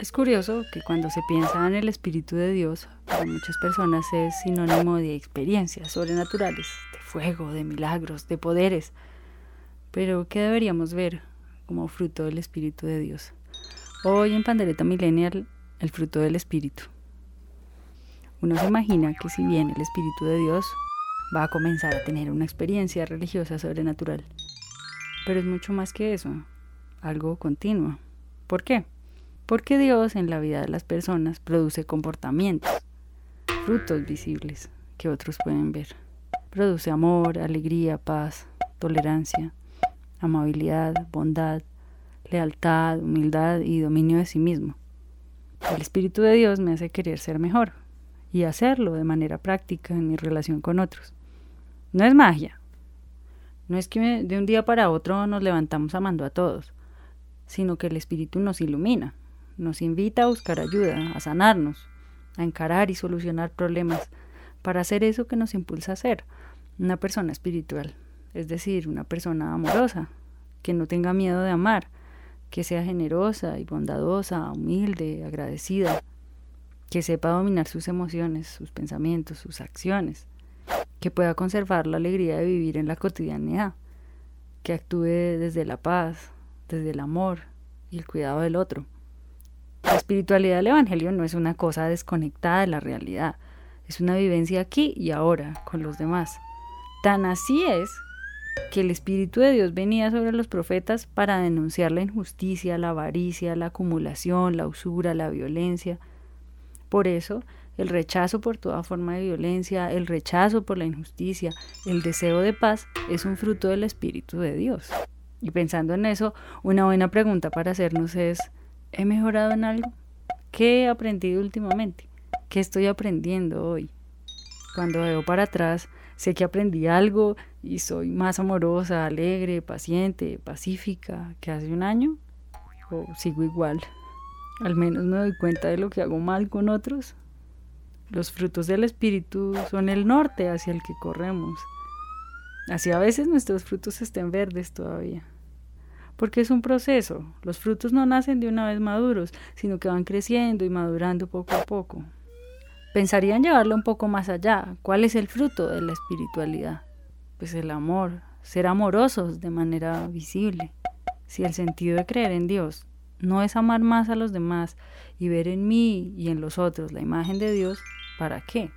Es curioso que cuando se piensa en el Espíritu de Dios, para muchas personas es sinónimo de experiencias sobrenaturales, de fuego, de milagros, de poderes. Pero, ¿qué deberíamos ver como fruto del Espíritu de Dios? Hoy en Pandereta Millennial, el fruto del Espíritu. Uno se imagina que si bien el Espíritu de Dios va a comenzar a tener una experiencia religiosa sobrenatural, pero es mucho más que eso, algo continuo. ¿Por qué? Porque Dios en la vida de las personas produce comportamientos, frutos visibles que otros pueden ver. Produce amor, alegría, paz, tolerancia, amabilidad, bondad, lealtad, humildad y dominio de sí mismo. El Espíritu de Dios me hace querer ser mejor y hacerlo de manera práctica en mi relación con otros. No es magia. No es que de un día para otro nos levantamos amando a todos, sino que el Espíritu nos ilumina nos invita a buscar ayuda, a sanarnos, a encarar y solucionar problemas, para hacer eso que nos impulsa a ser, una persona espiritual, es decir, una persona amorosa, que no tenga miedo de amar, que sea generosa y bondadosa, humilde, agradecida, que sepa dominar sus emociones, sus pensamientos, sus acciones, que pueda conservar la alegría de vivir en la cotidianidad, que actúe desde la paz, desde el amor y el cuidado del otro. La espiritualidad del Evangelio no es una cosa desconectada de la realidad, es una vivencia aquí y ahora con los demás. Tan así es que el Espíritu de Dios venía sobre los profetas para denunciar la injusticia, la avaricia, la acumulación, la usura, la violencia. Por eso, el rechazo por toda forma de violencia, el rechazo por la injusticia, el deseo de paz es un fruto del Espíritu de Dios. Y pensando en eso, una buena pregunta para hacernos es, ¿He mejorado en algo? ¿Qué he aprendido últimamente? ¿Qué estoy aprendiendo hoy? Cuando veo para atrás, sé que aprendí algo y soy más amorosa, alegre, paciente, pacífica que hace un año. ¿O sigo igual? Al menos me doy cuenta de lo que hago mal con otros. Los frutos del Espíritu son el norte hacia el que corremos. Así a veces nuestros frutos estén verdes todavía porque es un proceso. Los frutos no nacen de una vez maduros, sino que van creciendo y madurando poco a poco. Pensaría en llevarlo un poco más allá. ¿Cuál es el fruto de la espiritualidad? Pues el amor, ser amorosos de manera visible. Si el sentido de creer en Dios no es amar más a los demás y ver en mí y en los otros la imagen de Dios, ¿para qué?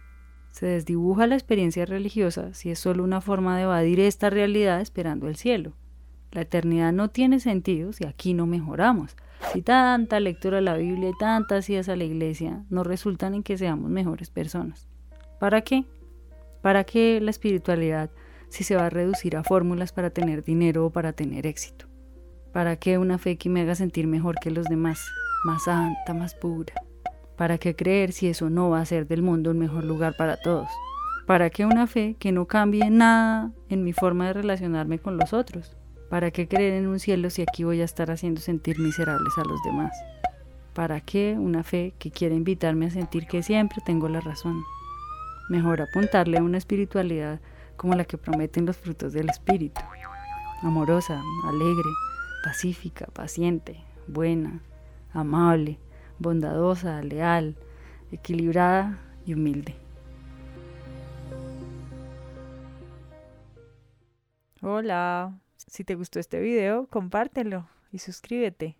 Se desdibuja la experiencia religiosa si es solo una forma de evadir esta realidad esperando el cielo. La eternidad no tiene sentido si aquí no mejoramos. Si tanta lectura de la Biblia y tantas idas a la iglesia no resultan en que seamos mejores personas. ¿Para qué? ¿Para qué la espiritualidad si se va a reducir a fórmulas para tener dinero o para tener éxito? ¿Para qué una fe que me haga sentir mejor que los demás, más santa, más pura? ¿Para qué creer si eso no va a hacer del mundo un mejor lugar para todos? ¿Para qué una fe que no cambie nada en mi forma de relacionarme con los otros? ¿Para qué creer en un cielo si aquí voy a estar haciendo sentir miserables a los demás? ¿Para qué una fe que quiere invitarme a sentir que siempre tengo la razón? Mejor apuntarle a una espiritualidad como la que prometen los frutos del Espíritu. Amorosa, alegre, pacífica, paciente, buena, amable, bondadosa, leal, equilibrada y humilde. Hola. Si te gustó este video, compártelo y suscríbete.